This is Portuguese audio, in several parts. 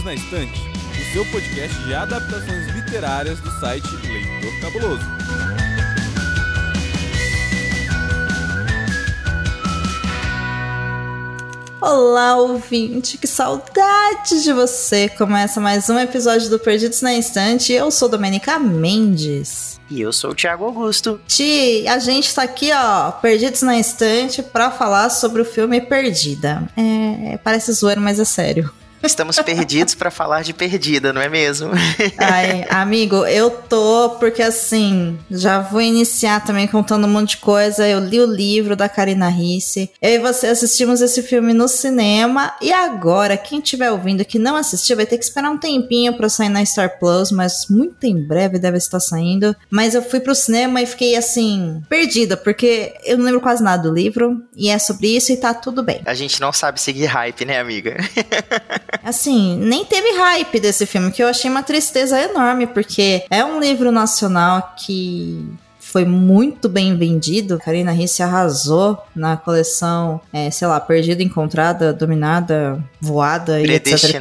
Perdidos na Estante, o seu podcast de adaptações literárias do site Leitor Cabuloso. Olá, ouvinte, que saudade de você! Começa mais um episódio do Perdidos na Estante. Eu sou Domenica Mendes. E eu sou o Thiago Augusto. Ti, a gente tá aqui, ó, Perdidos na Estante, pra falar sobre o filme Perdida. É, parece zoeiro, mas é sério. Estamos perdidos para falar de perdida, não é mesmo? Ai, amigo, eu tô porque assim, já vou iniciar também contando um monte de coisa. Eu li o livro da Karina Risse. Eu e você assistimos esse filme no cinema e agora quem estiver ouvindo que não assistiu vai ter que esperar um tempinho para sair na Star Plus, mas muito em breve deve estar saindo. Mas eu fui pro cinema e fiquei assim, perdida, porque eu não lembro quase nada do livro e é sobre isso e tá tudo bem. A gente não sabe seguir hype, né, amiga? Assim, nem teve hype desse filme, que eu achei uma tristeza enorme, porque é um livro nacional que foi muito bem vendido. Karina Risse arrasou na coleção, é, sei lá, Perdida, Encontrada, Dominada, Voada e etc.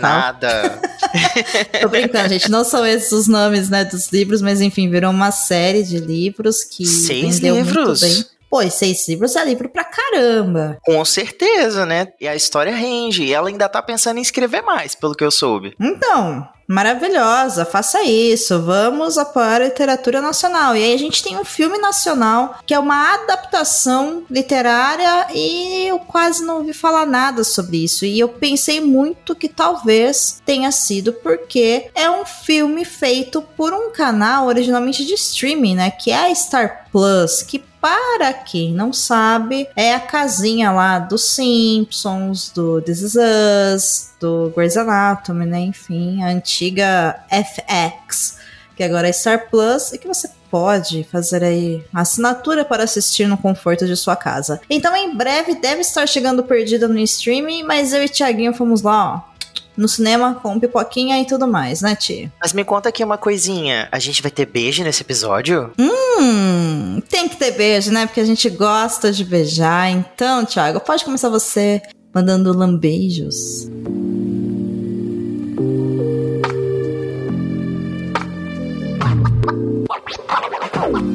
Tô brincando, gente. Não são esses os nomes, né, dos livros, mas enfim, virou uma série de livros que Seis vendeu livros? muito bem. Pô, e seis livros é livro pra caramba. Com certeza, né? E a história rende. E ela ainda tá pensando em escrever mais, pelo que eu soube. Então, maravilhosa, faça isso. Vamos apoiar a literatura nacional. E aí a gente tem um filme nacional que é uma adaptação literária e eu quase não ouvi falar nada sobre isso. E eu pensei muito que talvez tenha sido porque é um filme feito por um canal originalmente de streaming, né? Que é a Star Plus, que para quem não sabe, é a casinha lá dos Simpsons, do This Is Us, do Grey's Anatomy, né? Enfim, a antiga FX, que agora é Star Plus, e que você pode fazer aí assinatura para assistir no conforto de sua casa. Então, em breve deve estar chegando perdida no streaming, mas eu e Thiaguinho fomos lá, ó. No cinema com pipoquinha e tudo mais, né, Tia? Mas me conta aqui uma coisinha. A gente vai ter beijo nesse episódio? Hum, tem que ter beijo, né? Porque a gente gosta de beijar. Então, Thiago, pode começar você mandando lambeijos.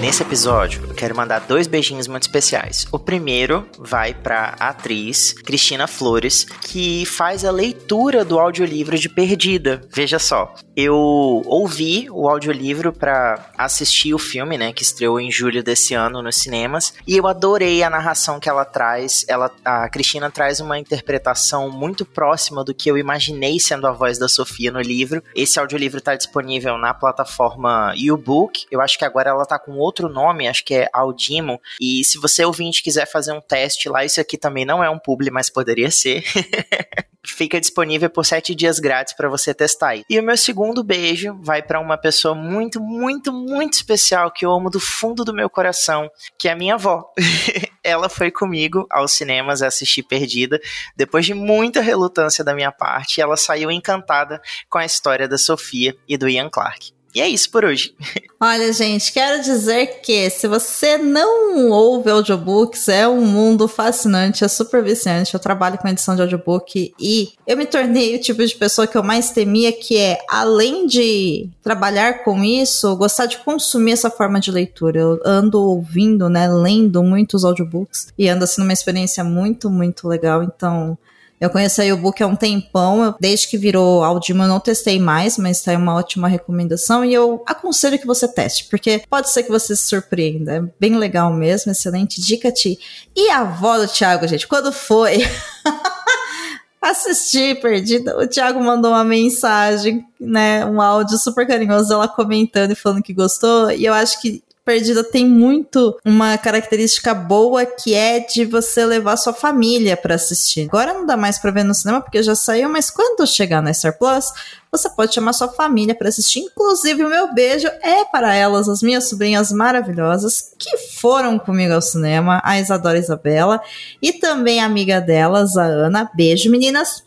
Nesse episódio, eu quero mandar dois beijinhos muito especiais. O primeiro vai para a atriz Cristina Flores, que faz a leitura do audiolivro de Perdida. Veja só, eu ouvi o audiolivro para assistir o filme, né, que estreou em julho desse ano nos cinemas, e eu adorei a narração que ela traz. Ela, a Cristina traz uma interpretação muito próxima do que eu imaginei sendo a voz da Sofia no livro. Esse audiolivro está disponível na plataforma YouBook. Eu acho que agora ela tá com outro nome, acho que é Audimo. E se você ouvinte quiser fazer um teste lá, isso aqui também não é um publi, mas poderia ser. Fica disponível por sete dias grátis para você testar. aí. E o meu segundo beijo vai para uma pessoa muito, muito, muito especial que eu amo do fundo do meu coração, que é a minha avó. Ela foi comigo aos cinemas assistir Perdida, depois de muita relutância da minha parte, ela saiu encantada com a história da Sofia e do Ian Clark. E é isso por hoje. Olha, gente, quero dizer que se você não ouve audiobooks, é um mundo fascinante, é super viciante. Eu trabalho com edição de audiobook e eu me tornei o tipo de pessoa que eu mais temia, que é, além de trabalhar com isso, gostar de consumir essa forma de leitura. Eu ando ouvindo, né, lendo muitos audiobooks e anda sendo uma experiência muito, muito legal. Então, eu conheço a e-book há um tempão, eu- desde que virou Audimo eu não testei mais, mas tá uma ótima recomendação e eu aconselho que você teste, porque pode ser que você se surpreenda. É bem legal mesmo, excelente dica, Ti. E a avó do Thiago, gente, quando foi assistir Perdida, o Thiago mandou uma mensagem, né, um áudio super carinhoso dela comentando e falando que gostou, e eu acho que Perdida tem muito uma característica boa que é de você levar sua família pra assistir. Agora não dá mais pra ver no cinema porque já saiu, mas quando chegar na Star Plus, você pode chamar sua família pra assistir. Inclusive, o meu beijo é para elas, as minhas sobrinhas maravilhosas que foram comigo ao cinema, a Isadora e a Isabela, e também a amiga delas, a Ana. Beijo, meninas.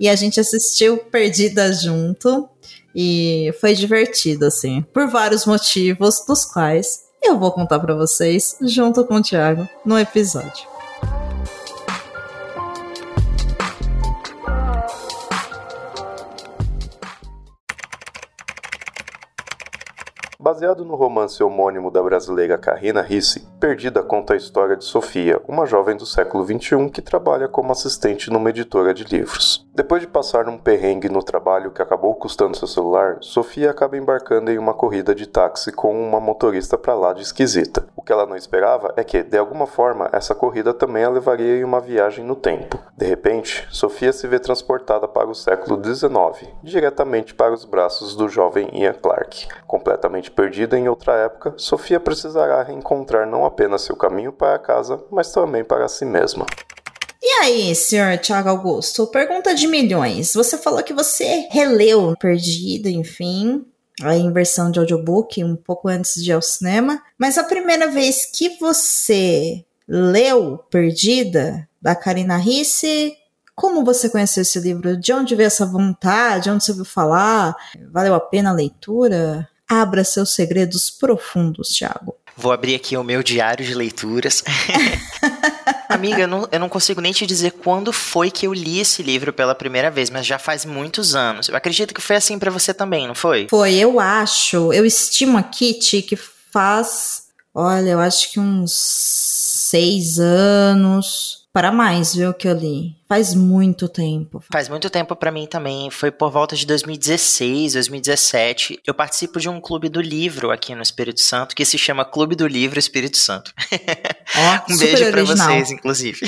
E a gente assistiu Perdida junto. E foi divertido, assim, por vários motivos, dos quais eu vou contar pra vocês junto com o Thiago no episódio. Baseado no romance homônimo da brasileira Carina Risse, Perdida conta a história de Sofia, uma jovem do século XXI que trabalha como assistente numa editora de livros. Depois de passar um perrengue no trabalho que acabou custando seu celular, Sofia acaba embarcando em uma corrida de táxi com uma motorista pra lá de esquisita. O que ela não esperava é que, de alguma forma, essa corrida também a levaria em uma viagem no tempo. De repente, Sofia se vê transportada para o século XIX, diretamente para os braços do jovem Ian Clark. Completamente perdida em outra época, Sofia precisará reencontrar não apenas seu caminho para casa, mas também para si mesma. E aí, senhor Tiago Augusto? Pergunta de milhões. Você falou que você releu Perdido, enfim, em versão de audiobook, um pouco antes de ir ao cinema. Mas a primeira vez que você leu Perdida, da Karina Risse, como você conheceu esse livro? De onde veio essa vontade? De onde você ouviu falar? Valeu a pena a leitura? Abra seus segredos profundos, Tiago. Vou abrir aqui o meu diário de leituras. Amiga, eu não, eu não, consigo nem te dizer quando foi que eu li esse livro pela primeira vez, mas já faz muitos anos. Eu acredito que foi assim para você também, não foi? Foi, eu acho. Eu estimo aqui, Ti, que faz. Olha, eu acho que uns seis anos para mais, viu, que eu li. Faz muito tempo. Faz muito tempo para mim também. Foi por volta de 2016, 2017. Eu participo de um clube do livro aqui no Espírito Santo que se chama Clube do Livro Espírito Santo. Um beijo para vocês, inclusive.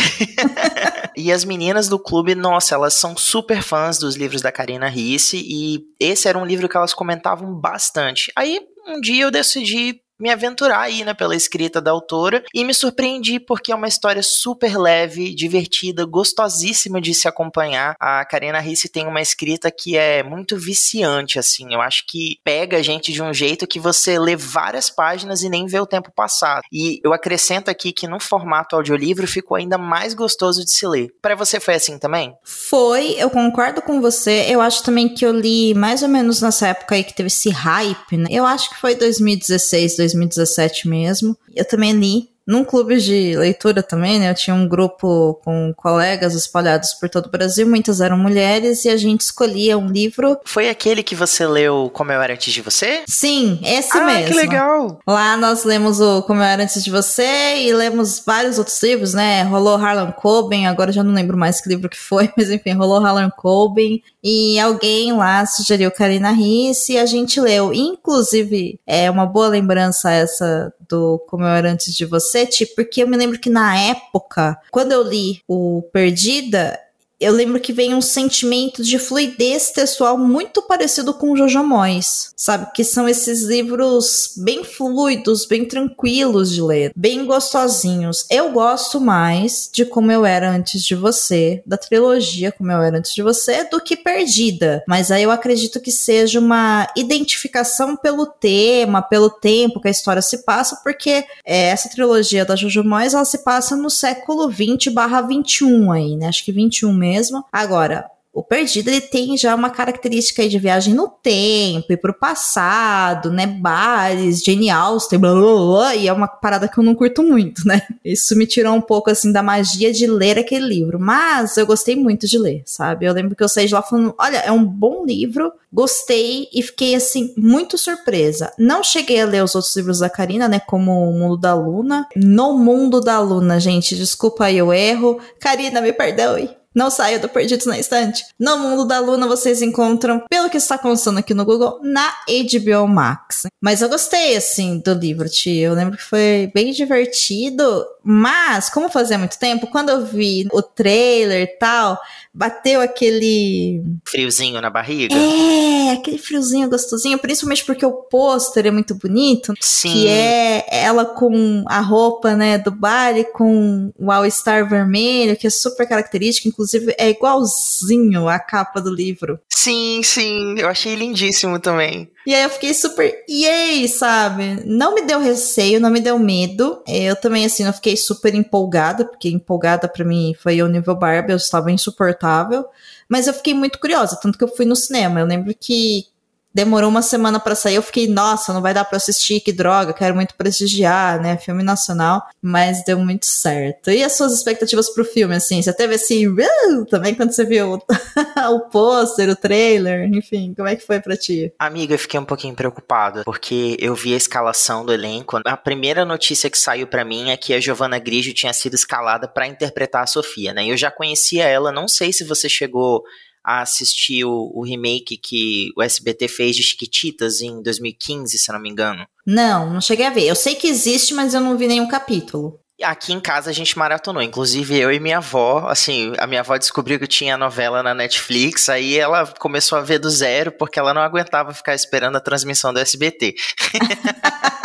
e as meninas do clube, nossa, elas são super fãs dos livros da Karina Risse e esse era um livro que elas comentavam bastante. Aí um dia eu decidi me aventurar aí, né, pela escrita da autora e me surpreendi porque é uma história super leve, divertida, gostosíssima de se acompanhar. A Karina Risse tem uma escrita que é muito viciante, assim. Eu acho que pega a gente de um jeito que você lê várias páginas e nem vê o tempo passar. E eu acrescento aqui que no formato audiolivro ficou ainda mais gostoso de se ler. Para você foi assim também? Foi, eu concordo com você. Eu acho também que eu li mais ou menos nessa época aí que teve esse hype, né? Eu acho que foi 2016, 2017 2017 mesmo. Eu também li num clube de leitura também, né? Eu tinha um grupo com colegas espalhados por todo o Brasil, muitas eram mulheres, e a gente escolhia um livro. Foi aquele que você leu Como Eu Era Antes de Você? Sim, esse ah, mesmo. que legal! Lá nós lemos o Como Eu Era Antes de Você e lemos vários outros livros, né? Rolou Harlan Coben, agora já não lembro mais que livro que foi, mas enfim, rolou Harlan Coben. E alguém lá sugeriu Karina Risse e a gente leu. Inclusive, é uma boa lembrança essa do Como Eu Era Antes de Você, tipo, porque eu me lembro que na época, quando eu li o Perdida, eu lembro que vem um sentimento de fluidez textual muito parecido com Jojo Moyes, sabe? Que são esses livros bem fluidos, bem tranquilos de ler, bem gostosinhos. Eu gosto mais de Como Eu Era Antes de Você, da trilogia Como Eu Era Antes de Você, do que Perdida. Mas aí eu acredito que seja uma identificação pelo tema, pelo tempo que a história se passa, porque é, essa trilogia da Jojo Moyes, ela se passa no século 20 barra 21 aí, né? Acho que 21 mesmo mesmo. Agora, o Perdido ele tem já uma característica de viagem no tempo e pro passado, né? Bares, Jane Austen, blá, blá, blá, e é uma parada que eu não curto muito, né? Isso me tirou um pouco assim da magia de ler aquele livro, mas eu gostei muito de ler, sabe? Eu lembro que eu saí de lá falando: olha, é um bom livro, gostei e fiquei assim muito surpresa. Não cheguei a ler os outros livros da Karina, né? Como O Mundo da Luna. No Mundo da Luna, gente, desculpa aí o erro. Karina, me perdoe. Não saia do Perdidos na Estante. No Mundo da Luna vocês encontram, pelo que está constando aqui no Google, na HBO Max. Mas eu gostei, assim, do livro, tio. Eu lembro que foi bem divertido. Mas, como fazia muito tempo, quando eu vi o trailer e tal, bateu aquele. Friozinho na barriga? É, aquele friozinho gostosinho, principalmente porque o pôster é muito bonito. Sim. Que é ela com a roupa, né, do baile, com o All-Star vermelho, que é super característico, inclusive é igualzinho a capa do livro. Sim, sim, eu achei lindíssimo também. E aí eu fiquei super, yay, sabe? Não me deu receio, não me deu medo. Eu também, assim, não fiquei super empolgada, porque empolgada para mim foi o nível Barbie, eu estava insuportável. Mas eu fiquei muito curiosa, tanto que eu fui no cinema. Eu lembro que demorou uma semana para sair, eu fiquei, nossa, não vai dar para assistir, que droga, quero muito prestigiar, né, filme nacional, mas deu muito certo. E as suas expectativas pro filme, assim, você teve assim, uh, também quando você viu o pôster, o trailer, enfim, como é que foi para ti? Amiga, eu fiquei um pouquinho preocupada, porque eu vi a escalação do elenco. A primeira notícia que saiu para mim é que a Giovanna Grigio tinha sido escalada para interpretar a Sofia, né? Eu já conhecia ela, não sei se você chegou a assistir o, o, remake que o SBT fez de Chiquititas em 2015, se não me engano. Não, não cheguei a ver. Eu sei que existe, mas eu não vi nenhum capítulo. Aqui em casa a gente maratonou, inclusive eu e minha avó, assim, a minha avó descobriu que tinha novela na Netflix, aí ela começou a ver do zero porque ela não aguentava ficar esperando a transmissão do SBT.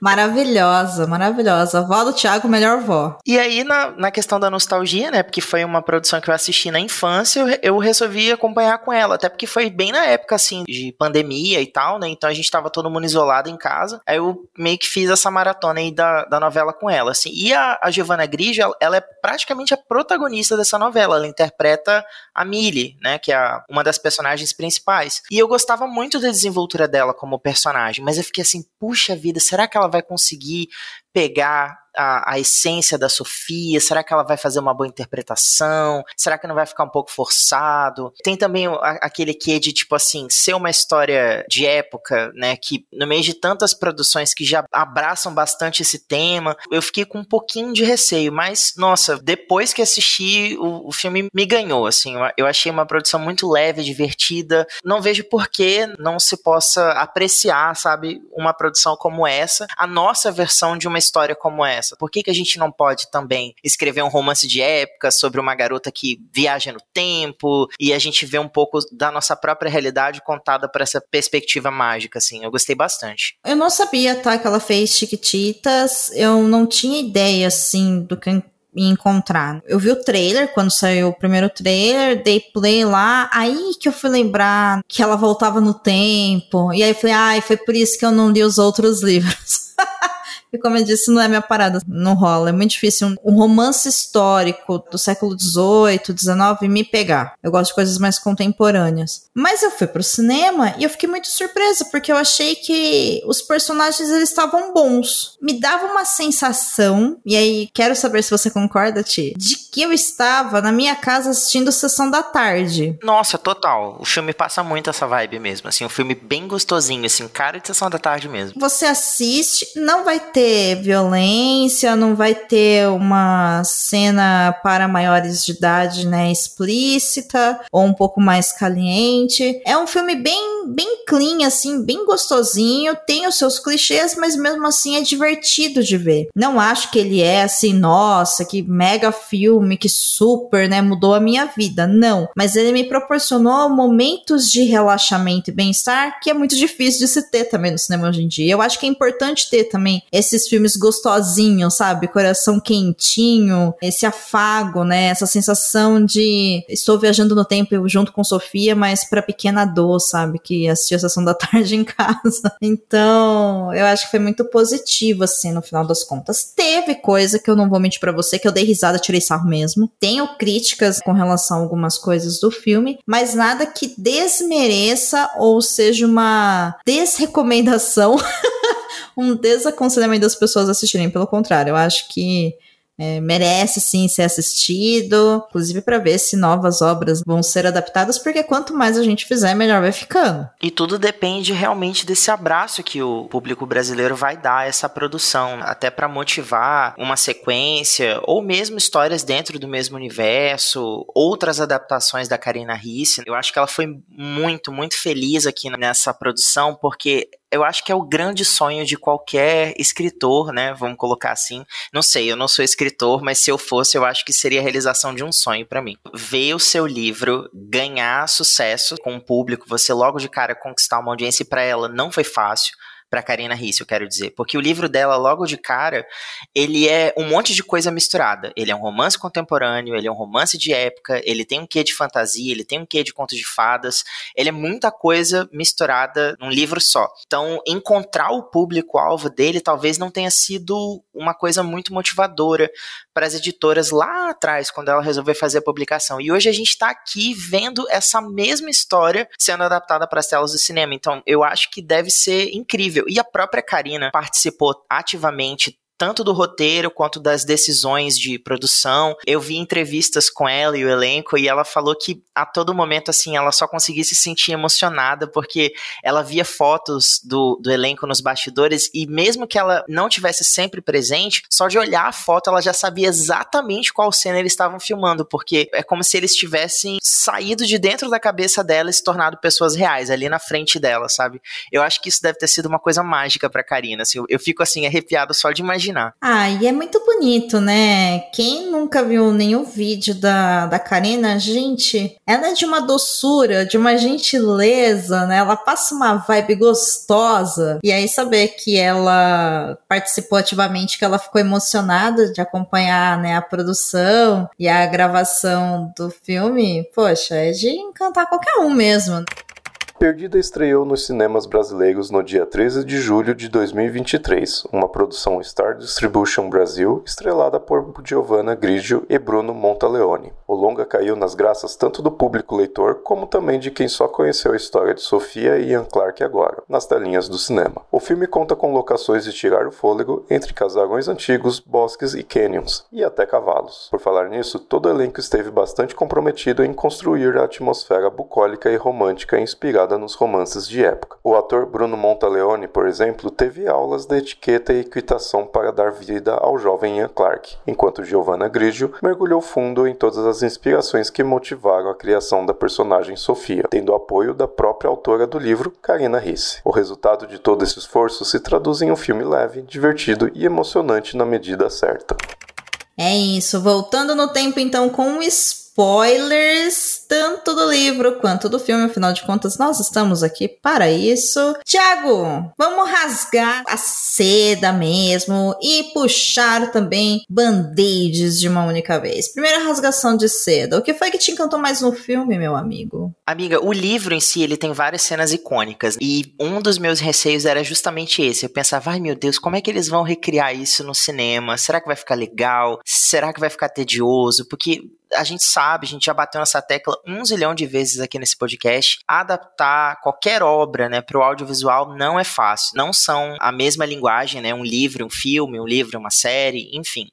maravilhosa, maravilhosa. Vó do Thiago, melhor vó. E aí, na, na questão da nostalgia, né? Porque foi uma produção que eu assisti na infância, eu, eu resolvi acompanhar com ela. Até porque foi bem na época, assim, de pandemia e tal, né? Então a gente tava todo mundo isolado em casa. Aí eu meio que fiz essa maratona aí da, da novela com ela, assim. E a, a Giovanna ela, ela é praticamente a protagonista dessa novela. Ela interpreta a Millie, né? Que é a, uma das personagens principais. E eu gostava muito da desenvoltura dela como personagem, mas eu fiquei assim, puxa vida, será que ela vai conseguir pegar a, a, essência da Sofia? Será que ela vai fazer uma boa interpretação? Será que não vai ficar um pouco forçado? Tem também a, aquele que de, tipo assim, ser uma história de época, né? Que no meio de tantas produções que já abraçam bastante esse tema, eu fiquei com um pouquinho de receio, mas, nossa, depois que assisti, o, o filme me ganhou, assim. Eu achei uma produção muito leve, divertida. Não vejo por que não se possa apreciar, sabe, uma produção como essa, a nossa versão de uma história como essa Por que, que a gente não pode também escrever um romance de época sobre uma garota que viaja no tempo e a gente vê um pouco da nossa própria realidade contada por essa perspectiva mágica, assim? Eu gostei bastante. Eu não sabia, tá, que ela fez Chiquititas. Eu não tinha ideia, assim, do que me encontrar. Eu vi o trailer quando saiu o primeiro trailer, dei play lá, aí que eu fui lembrar que ela voltava no tempo. E aí eu falei, ai, ah, foi por isso que eu não li os outros livros. E como eu disse, não é minha parada, não rola. É muito difícil um, um romance histórico do século XVIII, XIX me pegar. Eu gosto de coisas mais contemporâneas. Mas eu fui pro cinema e eu fiquei muito surpresa, porque eu achei que os personagens eles estavam bons. Me dava uma sensação, e aí quero saber se você concorda, Ti, de que eu estava na minha casa assistindo Sessão da Tarde. Nossa, total. O filme passa muito essa vibe mesmo. Assim, um filme bem gostosinho, assim, cara de Sessão da Tarde mesmo. Você assiste, não vai ter ter violência, não vai ter uma cena para maiores de idade, né, explícita ou um pouco mais caliente. É um filme bem, bem clean, assim, bem gostosinho, tem os seus clichês, mas mesmo assim é divertido de ver. Não acho que ele é assim, nossa, que mega filme, que super, né, mudou a minha vida. Não, mas ele me proporcionou momentos de relaxamento e bem-estar que é muito difícil de se ter também no cinema hoje em dia. Eu acho que é importante ter também esse esses filmes gostosinhos, sabe? Coração quentinho, esse afago, né? Essa sensação de estou viajando no tempo junto com Sofia, mas pra pequena dor, sabe? Que assistiu a sessão da tarde em casa. Então, eu acho que foi muito positivo, assim, no final das contas. Teve coisa que eu não vou mentir pra você, que eu dei risada, tirei sarro mesmo. Tenho críticas com relação a algumas coisas do filme, mas nada que desmereça ou seja uma desrecomendação um desaconselhamento das pessoas assistirem. Pelo contrário, eu acho que é, merece sim ser assistido, inclusive para ver se novas obras vão ser adaptadas, porque quanto mais a gente fizer, melhor vai ficando. E tudo depende realmente desse abraço que o público brasileiro vai dar a essa produção, até para motivar uma sequência ou mesmo histórias dentro do mesmo universo, outras adaptações da Karina Risse. Eu acho que ela foi muito, muito feliz aqui nessa produção, porque eu acho que é o grande sonho de qualquer escritor, né? Vamos colocar assim. Não sei, eu não sou escritor, mas se eu fosse, eu acho que seria a realização de um sonho para mim. Ver o seu livro ganhar sucesso com o público, você logo de cara conquistar uma audiência para ela não foi fácil para Karina Risse, eu quero dizer, porque o livro dela logo de cara, ele é um monte de coisa misturada. Ele é um romance contemporâneo, ele é um romance de época, ele tem um quê de fantasia, ele tem um quê de contos de fadas, ele é muita coisa misturada num livro só. Então, encontrar o público alvo dele talvez não tenha sido uma coisa muito motivadora para as editoras lá atrás, quando ela resolveu fazer a publicação. E hoje a gente está aqui vendo essa mesma história sendo adaptada para as telas do cinema. Então, eu acho que deve ser incrível. E a própria Karina participou ativamente tanto do roteiro quanto das decisões de produção. Eu vi entrevistas com ela e o elenco e ela falou que a todo momento assim ela só conseguia se sentir emocionada porque ela via fotos do, do elenco nos bastidores e mesmo que ela não tivesse sempre presente, só de olhar a foto ela já sabia exatamente qual cena eles estavam filmando, porque é como se eles tivessem saído de dentro da cabeça dela e se tornado pessoas reais ali na frente dela, sabe? Eu acho que isso deve ter sido uma coisa mágica para Karina, assim, eu, eu fico assim arrepiado só de imaginar imaginar. Ah, e é muito bonito, né? Quem nunca viu nenhum vídeo da, da Karina, gente, ela é de uma doçura, de uma gentileza, né? Ela passa uma vibe gostosa. E aí saber que ela participou ativamente, que ela ficou emocionada de acompanhar né, a produção e a gravação do filme, poxa, é de encantar qualquer um mesmo. Perdida estreou nos cinemas brasileiros no dia 13 de julho de 2023, uma produção Star Distribution Brasil estrelada por Giovanna Grigio e Bruno Montaleone. O longa caiu nas graças tanto do público leitor como também de quem só conheceu a história de Sofia e Ian Clark agora, nas telinhas do cinema. O filme conta com locações de tirar o fôlego entre casarões antigos, bosques e canyons, e até cavalos. Por falar nisso, todo o elenco esteve bastante comprometido em construir a atmosfera bucólica e romântica inspirada nos romances de época. O ator Bruno Montaleone, por exemplo, teve aulas de etiqueta e equitação para dar vida ao jovem Ian Clark, enquanto Giovanna Grigio mergulhou fundo em todas as inspirações que motivaram a criação da personagem Sofia, tendo apoio da própria autora do livro, Karina Risse. O resultado de todo esse esforço se traduz em um filme leve, divertido e emocionante na medida certa. É isso, voltando no tempo então com o spoilers, tanto do livro quanto do filme, afinal de contas, nós estamos aqui para isso. Tiago, vamos rasgar a seda mesmo e puxar também band-aids de uma única vez. Primeira rasgação de seda. O que foi que te encantou mais no filme, meu amigo? Amiga, o livro em si, ele tem várias cenas icônicas e um dos meus receios era justamente esse. Eu pensava, ai meu Deus, como é que eles vão recriar isso no cinema? Será que vai ficar legal? Será que vai ficar tedioso? Porque a gente sabe, a gente já bateu nessa tecla um zilhão de vezes aqui nesse podcast, adaptar qualquer obra, né, para o audiovisual não é fácil. Não são a mesma linguagem, né, um livro, um filme, um livro, uma série, enfim.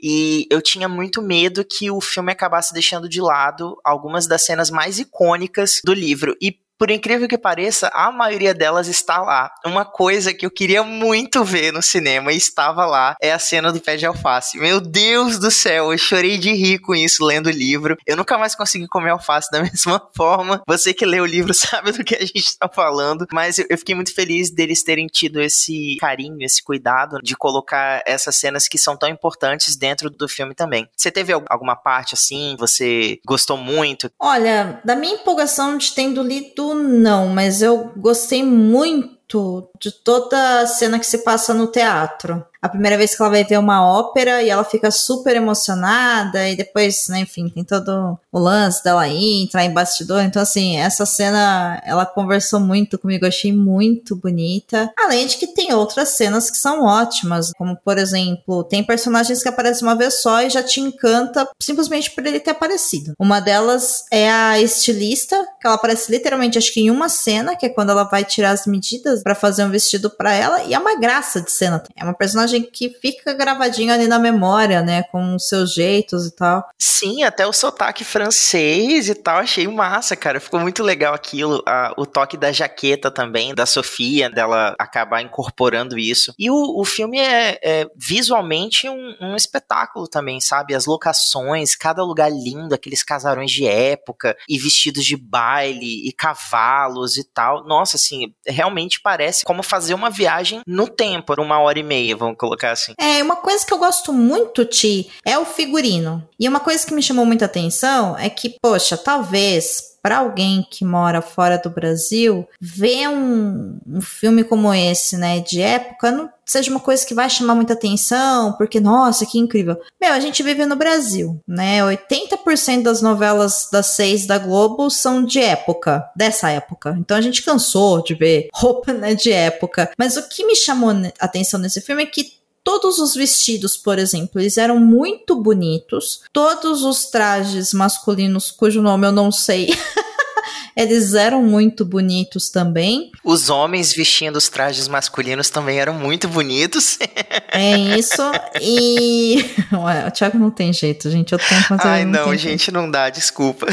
E eu tinha muito medo que o filme acabasse deixando de lado algumas das cenas mais icônicas do livro. E por incrível que pareça, a maioria delas está lá. Uma coisa que eu queria muito ver no cinema e estava lá é a cena do pé de alface. Meu Deus do céu, eu chorei de rir com isso lendo o livro. Eu nunca mais consegui comer alface da mesma forma. Você que lê o livro sabe do que a gente está falando, mas eu, fiquei muito feliz deles terem tido esse carinho, esse cuidado de colocar essas cenas que são tão importantes dentro do filme também. Você teve alguma parte assim, você gostou muito? Olha, da minha empolgação de tendo lido não, mas eu gostei muito de toda a cena que se passa no teatro a primeira vez que ela vai ver uma ópera e ela fica super emocionada e depois, né, enfim, tem todo o lance dela ir, entrar em bastidor. Então, assim, essa cena ela conversou muito comigo, achei muito bonita. Além de que tem outras cenas que são ótimas, como por exemplo, tem personagens que aparecem uma vez só e já te encanta simplesmente por ele ter aparecido. Uma delas é a estilista, que ela aparece literalmente, acho que em uma cena, que é quando ela vai tirar as medidas para fazer um vestido para ela, e é uma graça de cena. É uma personagem personagem que fica gravadinho ali na memória, né? Com os seus jeitos e tal. Sim, até o sotaque francês e tal, achei massa, cara. Ficou muito legal aquilo. A, o toque da jaqueta também, da Sofia, dela acabar incorporando isso. E o, o filme é, é visualmente um, um, espetáculo também, sabe? As locações, cada lugar lindo, aqueles casarões de época, e vestidos de baile, e cavalos e tal. Nossa, assim, realmente parece como fazer uma viagem no tempo, por uma hora e meia, colocar assim. É, uma coisa que eu gosto muito, Ti, é o figurino. E uma coisa que me chamou muita atenção é que, poxa, talvez para alguém que mora fora do Brasil, ver um, um filme como esse, né, de época, não seja uma coisa que vai chamar muita atenção, porque, nossa, que incrível. Meu, a gente vive no Brasil, né? 80% das novelas das seis da Globo são de época, dessa época. Então a gente cansou de ver roupa, né, de época. Mas o que me chamou a atenção nesse filme é que Todos os vestidos, por exemplo, eles eram muito bonitos. Todos os trajes masculinos, cujo nome eu não sei. eles eram muito bonitos também. Os homens vestindo os trajes masculinos também eram muito bonitos. é isso. E. Ué, o Thiago não tem jeito, gente. Eu tenho que fazer. Ai, não, não gente, jeito. não dá, desculpa.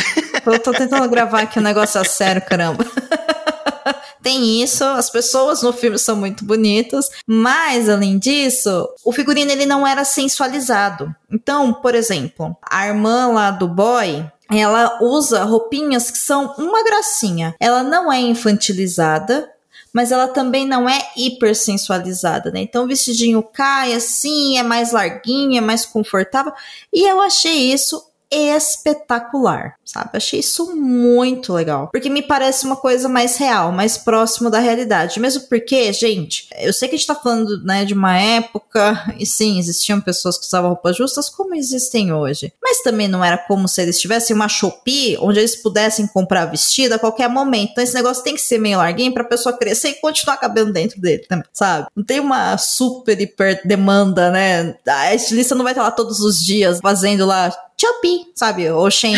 Eu tô tentando gravar aqui um negócio a sério, caramba tem isso, as pessoas no filme são muito bonitas, mas além disso, o figurino ele não era sensualizado. Então, por exemplo, a irmã lá do boy, ela usa roupinhas que são uma gracinha. Ela não é infantilizada, mas ela também não é hipersensualizada, né? Então o vestidinho cai assim, é mais larguinho, é mais confortável. E eu achei isso espetacular, sabe? Achei isso muito legal, porque me parece uma coisa mais real, mais próximo da realidade. Mesmo porque, gente, eu sei que a gente tá falando, né, de uma época e sim, existiam pessoas que usavam roupas justas como existem hoje, mas também não era como se eles tivessem uma Shopee onde eles pudessem comprar vestido a qualquer momento. Então esse negócio tem que ser meio larguinho pra pessoa crescer e continuar cabendo dentro dele também, sabe? Não tem uma super hiper demanda, né? A estilista não vai estar lá todos os dias fazendo lá Shopee, sabe? Shein,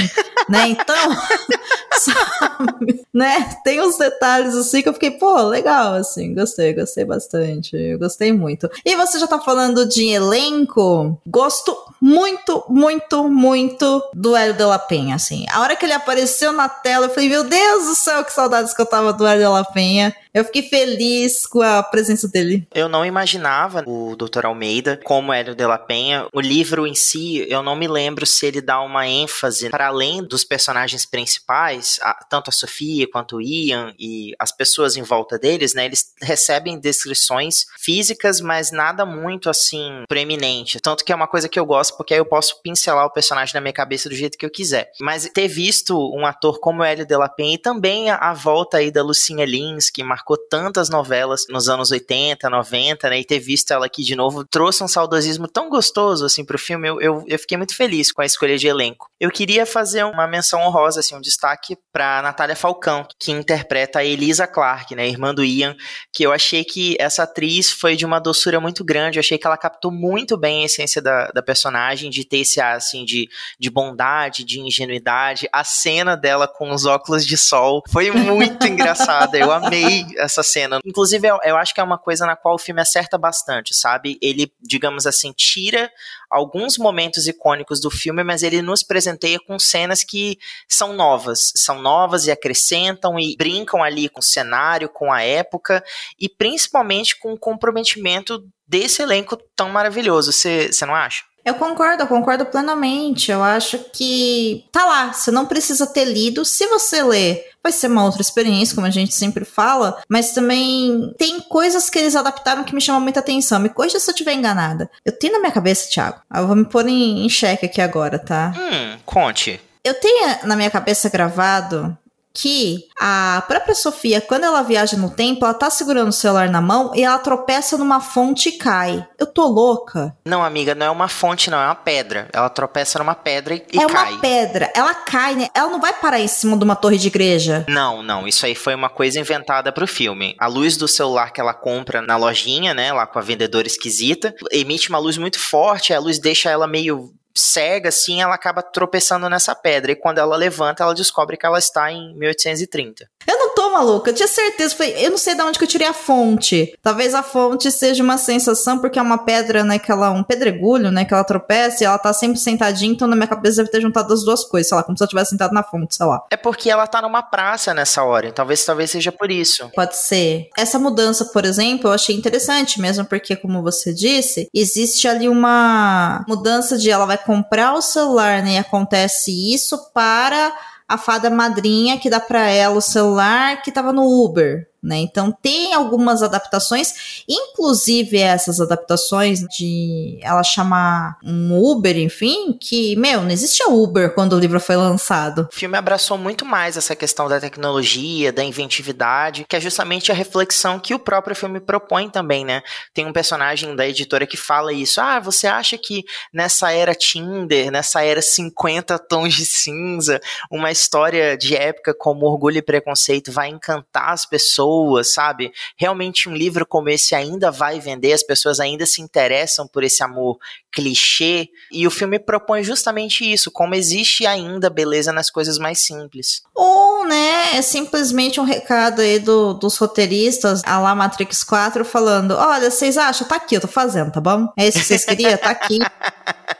né? Então, sabe? né? Tem uns detalhes assim que eu fiquei, pô, legal, assim, gostei, gostei bastante, eu gostei muito. E você já tá falando de elenco? Gosto muito, muito, muito do Hélio de la Penha, assim. A hora que ele apareceu na tela, eu falei, meu Deus do céu, que saudades que eu tava do Hélio de la Penha. Eu fiquei feliz com a presença dele. Eu não imaginava o Dr. Almeida como Hélio de la Penha. O livro em si, eu não me lembro se ele dá uma ênfase para além dos personagens principais, tanto a Sofia quanto o Ian e as pessoas em volta deles, né? Eles recebem descrições físicas, mas nada muito assim proeminente. Tanto que é uma coisa que eu gosto porque aí eu posso pincelar o personagem na minha cabeça do jeito que eu quiser. Mas ter visto um ator como Hélio de la Penha e também a, a volta aí da Lucinha Lins, que marcou tantas novelas nos anos 80, 90, né? E ter visto ela aqui de novo trouxe um saudosismo tão gostoso, assim, pro filme. Eu, eu, eu fiquei muito feliz com a de elenco. Eu queria fazer uma menção honrosa, assim, um destaque pra Natália Falcão, que interpreta a Elisa Clark, né? Irmã do Ian, que eu achei que essa atriz foi de uma doçura muito grande. Eu achei que ela captou muito bem a essência da, da personagem, de ter esse ar, assim, de, de bondade, de ingenuidade. A cena dela com os óculos de sol foi muito engraçada. Eu amei essa cena. Inclusive, eu, eu acho que é uma coisa na qual o filme acerta bastante, sabe? Ele, digamos assim, tira alguns momentos icônicos do filme, mas ele nos presenteia com cenas que são novas, são novas e acrescentam e brincam ali com o cenário, com a época e principalmente com o comprometimento desse elenco tão maravilhoso. Você não acha? Eu concordo, eu concordo plenamente. Eu acho que tá lá, você não precisa ter lido. Se você ler, vai ser uma outra experiência, como a gente sempre fala, mas também tem coisas que eles adaptaram que me chamam muita atenção. Me corrija se eu estiver enganada. Eu tenho na minha cabeça, Thiago. Eu vou me pôr em, em xeque aqui agora, tá? Hum, conte. Eu tenho na minha cabeça gravado que a própria Sofia, quando ela viaja no tempo, ela tá segurando o celular na mão e ela tropeça numa fonte e cai. Eu tô louca. Não, amiga, não é uma fonte, não, é uma pedra. Ela tropeça numa pedra e, e é cai. É uma pedra. Ela cai, né? Ela não vai parar em cima de uma torre de igreja. Não, não. Isso aí foi uma coisa inventada pro filme. A luz do celular que ela compra na lojinha, né, lá com a vendedora esquisita, emite uma luz muito forte, a luz deixa ela meio cega, assim, ela acaba tropeçando nessa pedra. E quando ela levanta, ela descobre que ela está em 1830. Eu não tô maluca, eu tinha certeza. Eu não sei de onde que eu tirei a fonte. Talvez a fonte seja uma sensação, porque é uma pedra, né? Que ela, um pedregulho, né? Que ela tropeça e ela tá sempre sentadinha, então na minha cabeça deve ter juntado as duas coisas, sei lá, como se ela tivesse sentado na fonte, sei lá. É porque ela tá numa praça nessa hora, então talvez, talvez seja por isso. Pode ser. Essa mudança, por exemplo, eu achei interessante, mesmo porque, como você disse, existe ali uma mudança de ela vai comprar o celular, né? E acontece isso para a fada madrinha que dá para ela o celular que estava no Uber né? Então tem algumas adaptações, inclusive essas adaptações de ela chamar um Uber, enfim, que, meu, não existia Uber quando o livro foi lançado. O filme abraçou muito mais essa questão da tecnologia, da inventividade, que é justamente a reflexão que o próprio filme propõe também, né? Tem um personagem da editora que fala isso: "Ah, você acha que nessa era Tinder, nessa era 50 tons de cinza, uma história de época como Orgulho e Preconceito vai encantar as pessoas pessoas, sabe? Realmente um livro como esse ainda vai vender, as pessoas ainda se interessam por esse amor clichê, e o filme propõe justamente isso, como existe ainda beleza nas coisas mais simples. Ou, né, é simplesmente um recado aí do, dos roteiristas, a lá Matrix 4, falando: olha, vocês acham? Tá aqui, eu tô fazendo, tá bom? É isso que vocês queriam? Tá aqui.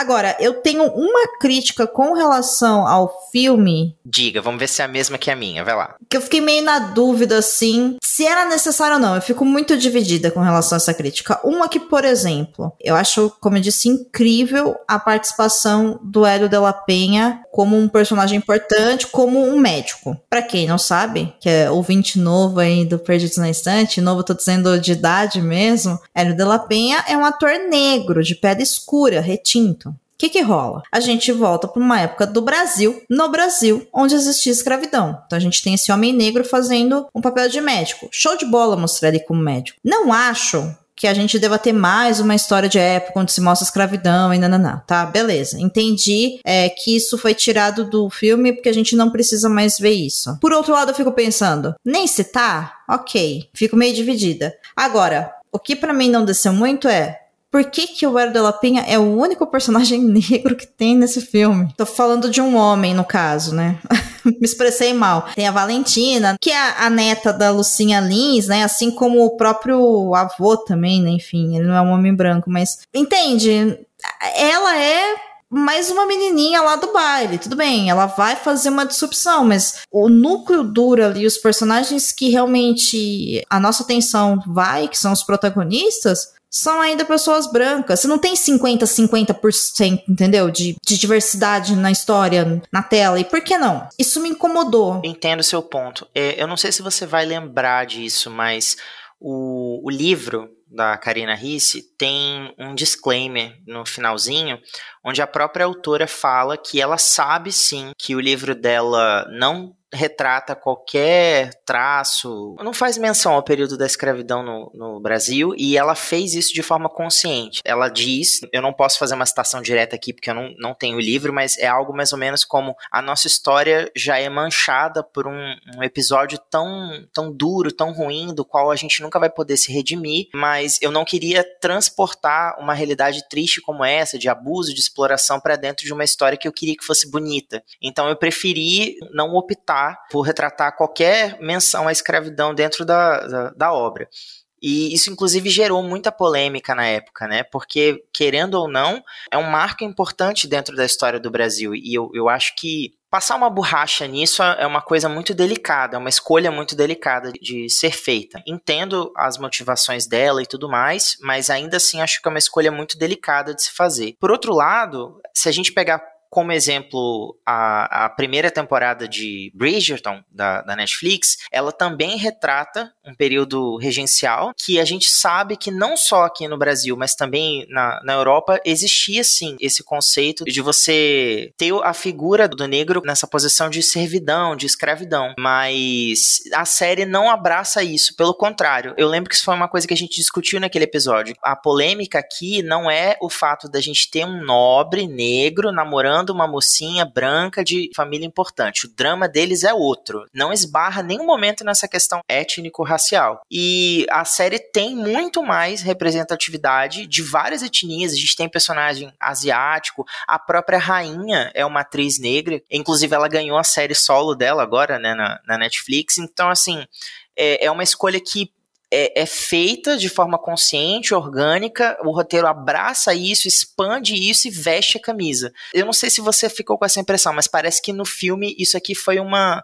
Agora, eu tenho uma crítica com relação ao filme. Diga, vamos ver se é a mesma que a minha, vai lá. Que eu fiquei meio na dúvida, assim, se era necessário ou não. Eu fico muito dividida com relação a essa crítica. Uma que, por exemplo, eu acho, como eu disse, incrível a participação do Hélio de la Penha como um personagem importante, como um médico. Para quem não sabe, que é ouvinte novo aí do Perdidos na Estante, novo tô dizendo de idade mesmo, Hélio de la Penha é um ator negro, de pele escura, retinto. Que, que rola? A gente volta para uma época do Brasil, no Brasil, onde existia escravidão. Então a gente tem esse homem negro fazendo um papel de médico. Show de bola mostrar ele como médico. Não acho que a gente deva ter mais uma história de época onde se mostra escravidão e nananã, tá? Beleza. Entendi é, que isso foi tirado do filme porque a gente não precisa mais ver isso. Por outro lado, eu fico pensando, nem tá? Ok. Fico meio dividida. Agora, o que para mim não desceu muito é por que, que o Hélio de la Penha é o único personagem negro que tem nesse filme? Tô falando de um homem, no caso, né? Me expressei mal. Tem a Valentina, que é a, a, neta da Lucinha Lins, né? Assim como o próprio avô também, né? Enfim, ele não é um homem branco, mas. Entende? Ela é mais uma menininha lá do baile. Tudo bem, ela vai fazer uma disrupção, mas o núcleo duro ali, os personagens que realmente a nossa atenção vai, que são os protagonistas, são ainda pessoas brancas. Você não tem 50, 50%, entendeu? De, de diversidade na história, na tela. E por que não? Isso me incomodou. Entendo o seu ponto. É, eu não sei se você vai lembrar disso, mas o, o livro da Karina Risse tem um disclaimer no finalzinho, onde a própria autora fala que ela sabe sim que o livro dela não retrata qualquer traço, não faz menção ao período da escravidão no, no, Brasil e ela fez isso de forma consciente. Ela diz, eu não posso fazer uma citação direta aqui porque eu não, não tenho o livro, mas é algo mais ou menos como a nossa história já é manchada por um, um episódio tão, tão duro, tão ruim, do qual a gente nunca vai poder se redimir, mas eu não queria transportar uma realidade triste como essa, de abuso, de exploração, para dentro de uma história que eu queria que fosse bonita. Então eu preferi não optar por retratar qualquer menção à escravidão dentro da, da, da obra. E isso, inclusive, gerou muita polêmica na época, né? Porque, querendo ou não, é um marco importante dentro da história do Brasil. E eu, eu acho que passar uma borracha nisso é uma coisa muito delicada, é uma escolha muito delicada de ser feita. Entendo as motivações dela e tudo mais, mas ainda assim acho que é uma escolha muito delicada de se fazer. Por outro lado, se a gente pegar como exemplo, a, a primeira temporada de Bridgerton, da, da Netflix, ela também retrata um período regencial que a gente sabe que não só aqui no Brasil, mas também na, na Europa, existia sim esse conceito de você ter a figura do negro nessa posição de servidão, de escravidão. Mas a série não abraça isso, pelo contrário. Eu lembro que isso foi uma coisa que a gente discutiu naquele episódio. A polêmica aqui não é o fato da gente ter um nobre negro namorando uma mocinha branca de família importante. O drama deles é outro. Não esbarra nenhum momento nessa questão étnico-racial. E a série tem muito mais representatividade de várias etnias. A gente tem personagem asiático, a própria rainha é uma atriz negra. Inclusive, ela ganhou a série solo dela agora, né, na, na Netflix. Então, assim, é, é uma escolha que é, é, feita de forma consciente, orgânica, o roteiro abraça isso, expande isso e veste a camisa. Eu não sei se você ficou com essa impressão, mas parece que no filme isso aqui foi uma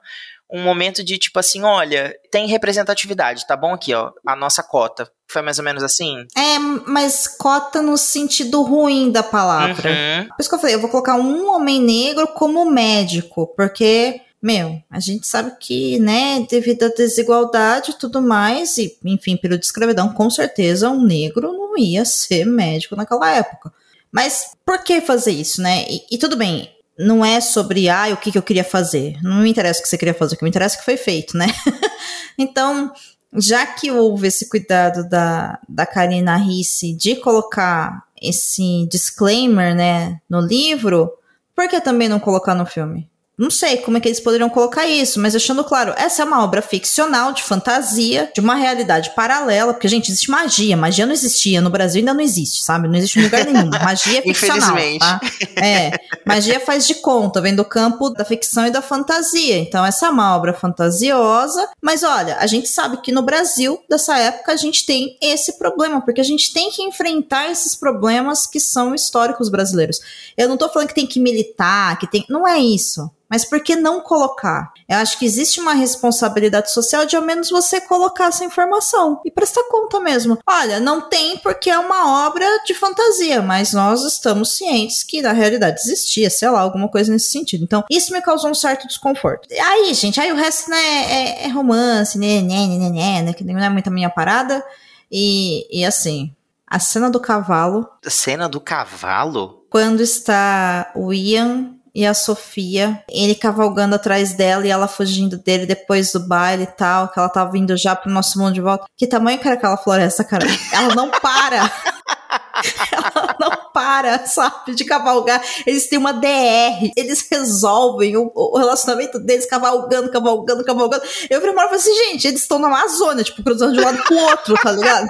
um momento de tipo assim, olha, tem representatividade, tá bom aqui, ó, a nossa cota. Foi mais ou menos assim? É, mas cota no sentido ruim da palavra. Uhum. Por isso que eu falei, eu vou colocar um homem negro como médico, porque meu, a gente sabe que, né, devido à desigualdade e tudo mais, e enfim, pelo de escravidão, com certeza um negro não ia ser médico naquela época. Mas por que fazer isso, né? E, e tudo bem, não é sobre, ah, o que, que eu queria fazer. Não me interessa o que você queria fazer, o que me interessa é que foi feito, né? então, já que houve esse cuidado da, da Karina Risse de colocar esse disclaimer, né, no livro, por que também não colocar no filme? Não sei como é que eles poderiam colocar isso, mas deixando claro, essa é uma obra ficcional, de fantasia, de uma realidade paralela, porque, gente, existe magia. Magia não existia. No Brasil ainda não existe, sabe? Não existe em lugar nenhum. Magia é ficcional. Infelizmente. Tá? É. Magia faz de conta, vem do campo da ficção e da fantasia. Então, essa é uma obra fantasiosa, mas olha, a gente sabe que no Brasil, dessa época, a gente tem esse problema, porque a gente tem que enfrentar esses problemas que são históricos brasileiros. Eu não tô falando que tem que militar, que tem. Não é isso. Mas por que não colocar? Eu acho que existe uma responsabilidade social de ao menos você colocar essa informação e prestar conta mesmo. Olha, não tem porque é uma obra de fantasia, mas nós estamos cientes que na realidade existia, sei lá, alguma coisa nesse sentido. Então, isso me causou um certo desconforto. Aí, gente, aí o resto né, é, é romance, né, né, né, né, né, que não é muito a minha parada. E, e assim, a cena do cavalo. A cena do cavalo? Quando está o Ian e a Sofia, ele cavalgando atrás dela e ela fugindo dele depois do baile e tal, que ela tava vindo já pro nosso mundo de volta. Que tamanho que era aquela floresta, cara? Ela não para! ela não para, sabe, de cavalgar. Eles têm uma DR, eles resolvem o, o relacionamento deles cavalgando, cavalgando, cavalgando. Eu falei, assim, gente, eles estão na Amazônia, tipo, cruzando de um lado pro outro, tá ligado?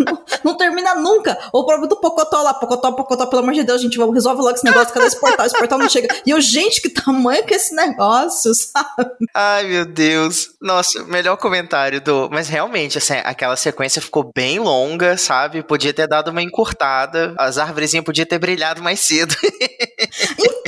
Não, não, termina nunca. O próprio do Pocotó lá, Pocotó, Pocotó, pelo amor de Deus, gente, vamos resolve logo esse negócio, cadê esse portal? Esse portal não chega. E eu, gente, que tamanho que é esse negócio, sabe? Ai, meu Deus. Nossa, melhor comentário do. Mas realmente, assim, aquela sequência ficou bem longa, sabe? Podia ter dado uma encurtada, as árvores podiam ter brilhado mais cedo.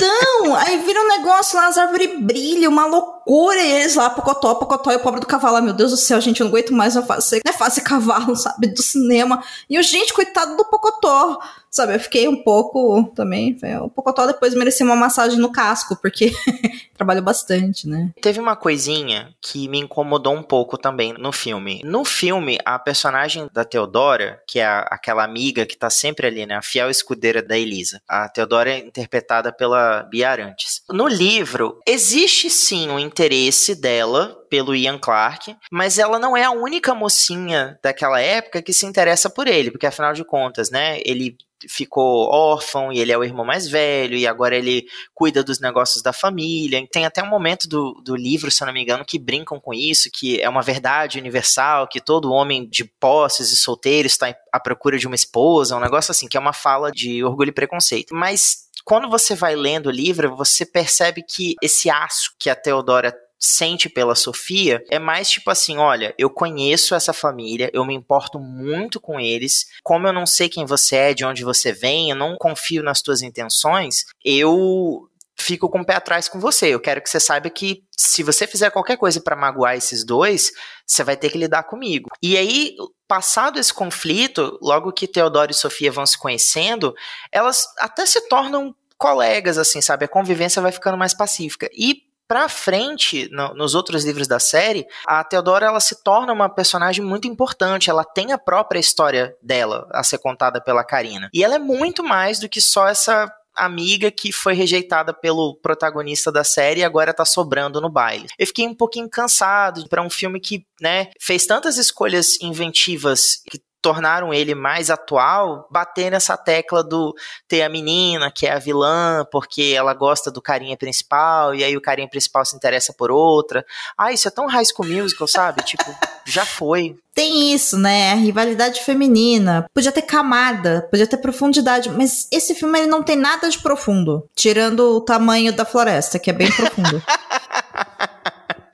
então, aí vira um negócio lá, as árvores brilham, uma loucura, e eles lá, Pocotó, Pocotó, e o pobre do cavalo, meu Deus do céu, gente, eu não aguento mais a fase, não é fase cavalo, sabe, do cinema. E o gente, coitado do Pocotó, sabe? Eu fiquei um pouco também. O Pocotó depois merecia uma massagem no casco, porque trabalhou bastante, né? Teve uma coisinha que me incomodou um pouco também no filme. No filme, a personagem da Teodora, que é a, aquela amiga que tá sempre ali, né? A fiel escudeira da Elisa. A Teodora é interpretada pela Bia Arantes. No livro, existe sim o um interesse dela pelo Ian Clark, mas ela não é a única mocinha daquela época que se interessa por ele, porque afinal de contas, né, ele ficou órfão e ele é o irmão mais velho e agora ele cuida dos negócios da família. Tem até um momento do, do livro, se eu não me engano, que brincam com isso, que é uma verdade universal, que todo homem de posses e solteiro está à procura de uma esposa, um negócio assim, que é uma fala de orgulho e preconceito. Mas quando você vai lendo o livro, você percebe que esse aço que a Teodora sente pela Sofia é mais tipo assim: olha, eu conheço essa família, eu me importo muito com eles. Como eu não sei quem você é, de onde você vem, eu não confio nas tuas intenções, eu fico com o pé atrás com você. Eu quero que você saiba que se você fizer qualquer coisa para magoar esses dois, você vai ter que lidar comigo. E aí, passado esse conflito, logo que Teodoro e Sofia vão se conhecendo, elas até se tornam colegas, assim, sabe? A convivência vai ficando mais pacífica. E Pra frente, no, nos outros livros da série, a Teodora ela se torna uma personagem muito importante. Ela tem a própria história dela a ser contada pela Karina. E ela é muito mais do que só essa amiga que foi rejeitada pelo protagonista da série e agora tá sobrando no baile. Eu fiquei um pouquinho cansado para um filme que, né, fez tantas escolhas inventivas que tornaram ele mais atual, bater nessa tecla do ter a menina, que é a vilã, porque ela gosta do carinha principal, e aí o carinha principal se interessa por outra. Ah, isso é tão High School Musical, sabe? tipo, já foi. Tem isso, né? A rivalidade feminina. Podia ter camada, podia ter profundidade, mas esse filme ele não tem nada de profundo, tirando o tamanho da floresta, que é bem profundo.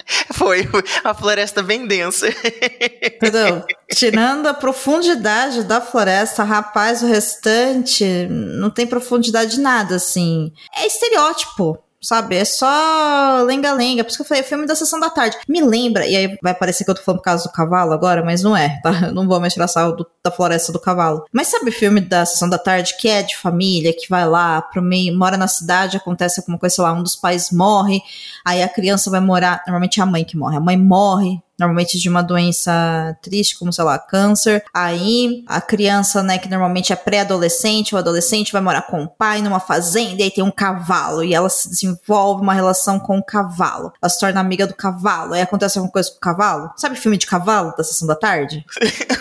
Foi a floresta bem densa. Entendeu? Tirando a profundidade da floresta, rapaz, o restante não tem profundidade nada, assim. É estereótipo sabe? É só lenga-lenga. Por isso que eu falei, filme da sessão da tarde. Me lembra, e aí vai parecer que eu tô falando por causa do cavalo agora, mas não é, tá? Eu não vou mais tirar sal do, da floresta do cavalo. Mas sabe filme da sessão da tarde que é de família, que vai lá pro meio, mora na cidade, acontece alguma coisa, sei lá, um dos pais morre, aí a criança vai morar, normalmente é a mãe que morre, a mãe morre, normalmente de uma doença triste, como sei lá, câncer. Aí a criança, né, que normalmente é pré-adolescente, o adolescente vai morar com o pai numa fazenda e aí tem um cavalo e ela se desenvolve uma relação com o cavalo. Ela se torna amiga do cavalo. Aí acontece alguma coisa com o cavalo. Sabe filme de cavalo da sessão da tarde?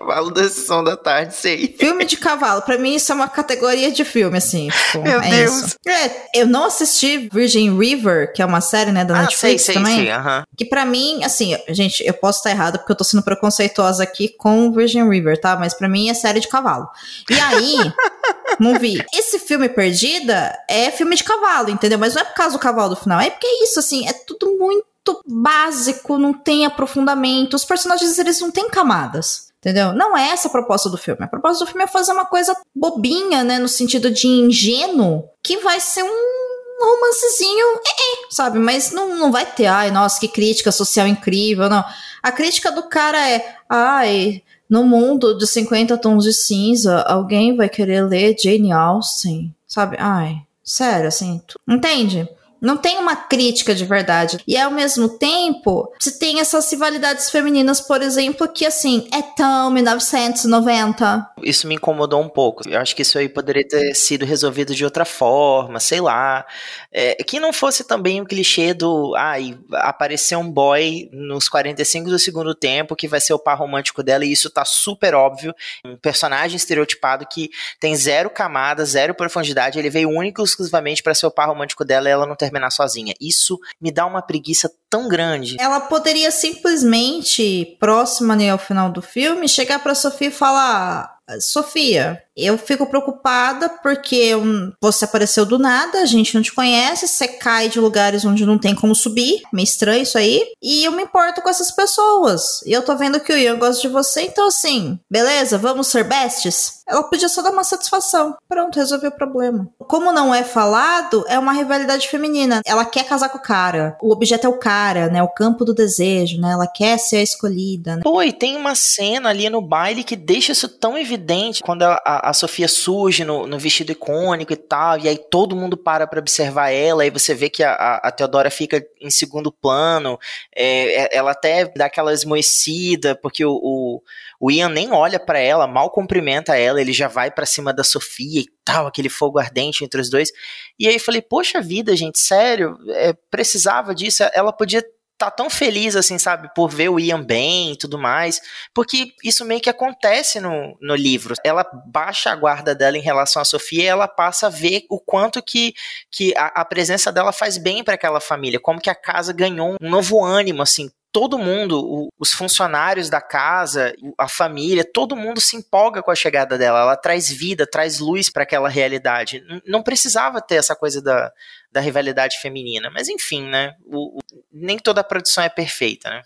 cavalo. da sessão da tarde, sei. Filme de cavalo, pra mim isso é uma categoria de filme, assim. Tipo, Meu é Deus. Isso. É, eu não assisti Virgin River, que é uma série, né, da Ah, sei, Netflix sei, também. sei. aham. Que pra mim, assim, gente, eu posso estar errada porque eu tô sendo preconceituosa aqui com Virgin River, tá? Mas pra mim é série de cavalo. E aí, não vi. Esse filme Perdida é filme de cavalo, entendeu? Mas não é por causa do cavalo do final, é porque é isso, assim, é tudo muito básico, não tem aprofundamento. Os personagens, eles não têm camadas. Entendeu? Não é essa a proposta do filme. A proposta do filme é fazer uma coisa bobinha, né? No sentido de ingênuo, que vai ser um romancezinho, é, é, sabe? Mas não, não vai ter, ai, nossa, que crítica social incrível, não. A crítica do cara é, ai, no mundo de 50 tons de cinza, alguém vai querer ler Jane Austen, sabe? Ai, sério, assim, tu, entende? Não tem uma crítica de verdade. E ao mesmo tempo, se tem essas rivalidades femininas, por exemplo, que assim, é tão 1990. Isso me incomodou um pouco. Eu acho que isso aí poderia ter sido resolvido de outra forma, sei lá. É, que não fosse também o clichê do. Ai, aparecer um boy nos 45 do segundo tempo que vai ser o par romântico dela, e isso tá super óbvio. Um personagem estereotipado que tem zero camada, zero profundidade. Ele veio único e exclusivamente para ser o par romântico dela e ela não terminar sozinha. Isso me dá uma preguiça tão grande. Ela poderia simplesmente, próxima ao final do filme, chegar pra Sofia e falar: Sofia, eu fico preocupada porque você apareceu do nada, a gente não te conhece, você cai de lugares onde não tem como subir, meio estranho isso aí, e eu me importo com essas pessoas. E eu tô vendo que o Ian gosta de você, então assim, beleza, vamos ser bestes? Ela podia só dar uma satisfação. Pronto, resolveu o problema. Como não é falado, é uma rivalidade feminina. Ela quer casar com o cara. O objeto é o cara, né? O campo do desejo, né? Ela quer ser a escolhida. Né? Pô, e tem uma cena ali no baile que deixa isso tão evidente quando a, a, a Sofia surge no, no, vestido icônico e tal, e aí todo mundo para pra observar ela, e você vê que a, a, Teodora fica em segundo plano, é, ela até dá aquela esmoecida, porque o, o, o Ian nem olha para ela, mal cumprimenta ela, ele já vai para cima da Sofia e tal, aquele fogo ardente entre os dois. E aí eu falei, poxa vida, gente, sério, é, precisava disso, ela podia tá tão feliz, assim, sabe, por ver o Ian bem e tudo mais, porque isso meio que acontece no, no livro. Ela baixa a guarda dela em relação à Sofia e ela passa a ver o quanto que, que a, a presença dela faz bem para aquela família, como que a casa ganhou um novo ânimo, assim, todo mundo, os funcionários da casa, a família, todo mundo se empolga com a chegada dela. Ela traz vida, traz luz para aquela realidade. Não precisava ter essa coisa da, da rivalidade feminina. Mas enfim, né? O, o, nem toda a produção é perfeita, né?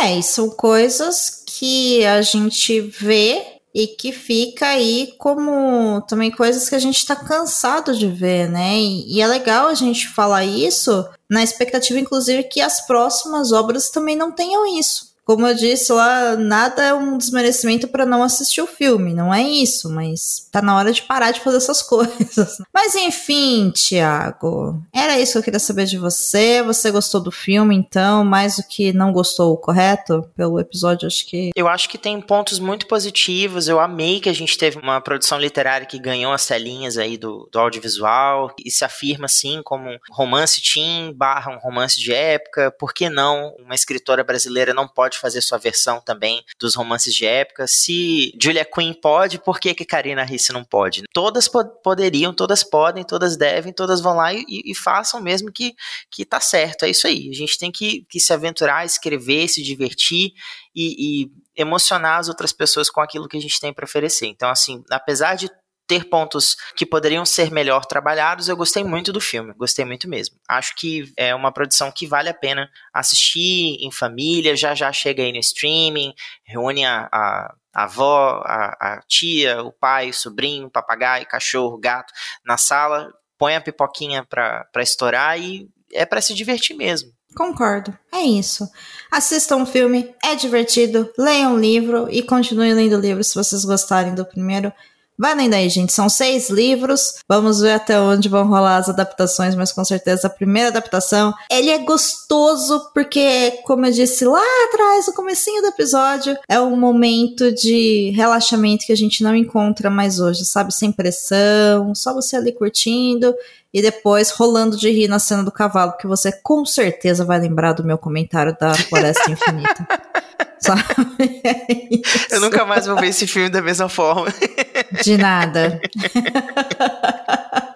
É, e são coisas que a gente vê e que fica aí como também coisas que a gente tá cansado de ver, né? E, e, é legal a gente falar isso na expectativa, inclusive, que as próximas obras também não tenham isso. Como eu disse lá, nada é um desmerecimento para não assistir o filme, não é isso, mas tá na hora de parar de fazer essas coisas. Mas enfim, Thiago, era isso que eu queria saber de você. Você gostou do filme, então, mais do que não gostou, correto? Pelo episódio, acho que. Eu acho que tem pontos muito positivos. Eu amei que a gente teve uma produção literária que ganhou as telinhas aí do, do audiovisual e se afirma assim como romance teen barra um romance de época. Por que não? Uma escritora brasileira não pode pode fazer sua versão também dos romances de época. Se Julia Quinn pode, por que, que Karina Risse não pode? Todas po poderiam, todas podem, todas devem, todas vão lá e, e, façam mesmo que, que tá certo. É isso aí. A gente tem que, que se aventurar, escrever, se divertir e, e emocionar as outras pessoas com aquilo que a gente tem para oferecer. Então, assim, apesar de ter pontos que poderiam ser melhor trabalhados, eu gostei muito do filme, gostei muito mesmo. Acho que é uma produção que vale a pena assistir em família, já já chega aí no streaming, reúne a, a a avó, a, a, tia, o pai, o sobrinho, papagaio, cachorro, gato na sala, põe a pipoquinha pra estourar e é para se divertir mesmo. Concordo, é isso. Assistam o filme, é divertido, leiam o livro e continuem lendo o livro se vocês gostarem do primeiro. Vai lendo aí, gente. São seis livros. Vamos ver até onde vão rolar as adaptações, mas com certeza a primeira adaptação. Ele é gostoso porque, como eu disse lá atrás, no comecinho do episódio, é um momento de relaxamento que a gente não encontra mais hoje, sabe? Sem pressão, só você ali curtindo e depois rolando de rir na cena do cavalo, que você com certeza vai lembrar do meu comentário da Floresta Infinita. sabe? Eu nunca mais vou ver esse filme da mesma forma. De nada.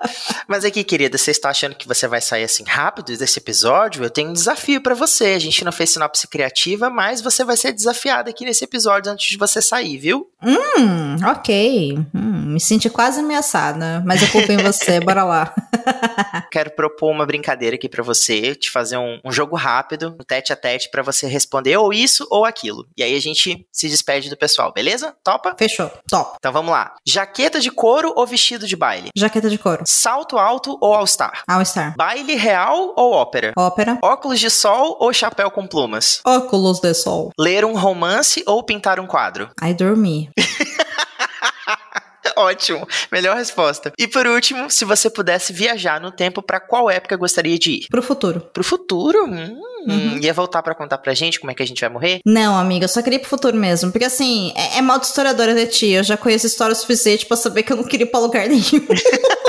Mas aqui, querida, você está achando que você vai sair assim rápido desse episódio? Eu tenho um desafio para você. A gente não fez sinopse criativa, mas você vai ser desafiado aqui nesse episódio antes de você sair, viu? Hum, ok. Hum, me senti quase ameaçada, mas eu culpo em você. Bora lá. Quero propor uma brincadeira aqui para você, te fazer um, um, jogo rápido, um tete a tete, para você responder ou isso ou aquilo. E aí a gente se despede do pessoal, beleza? Topa? Fechou. Top. Então vamos lá. Jaqueta de couro ou vestido de baile? Jaqueta de couro. Salto alto ou all-star? All-star. Baile real ou ópera? Ópera. Óculos de sol ou chapéu com plumas? Óculos de sol. Ler um romance ou pintar um quadro? Ai, dormir. Ótimo, melhor resposta. E por último, se você pudesse viajar no tempo, para qual época gostaria de ir? Pro futuro. Pro futuro? Hum, uhum. Ia voltar para contar pra gente como é que a gente vai morrer? Não, amiga, eu só queria ir pro futuro mesmo. Porque assim, é, é mal de historiadora de tia. Eu já conheço história o suficiente pra saber que eu não queria ir pra lugar nenhum.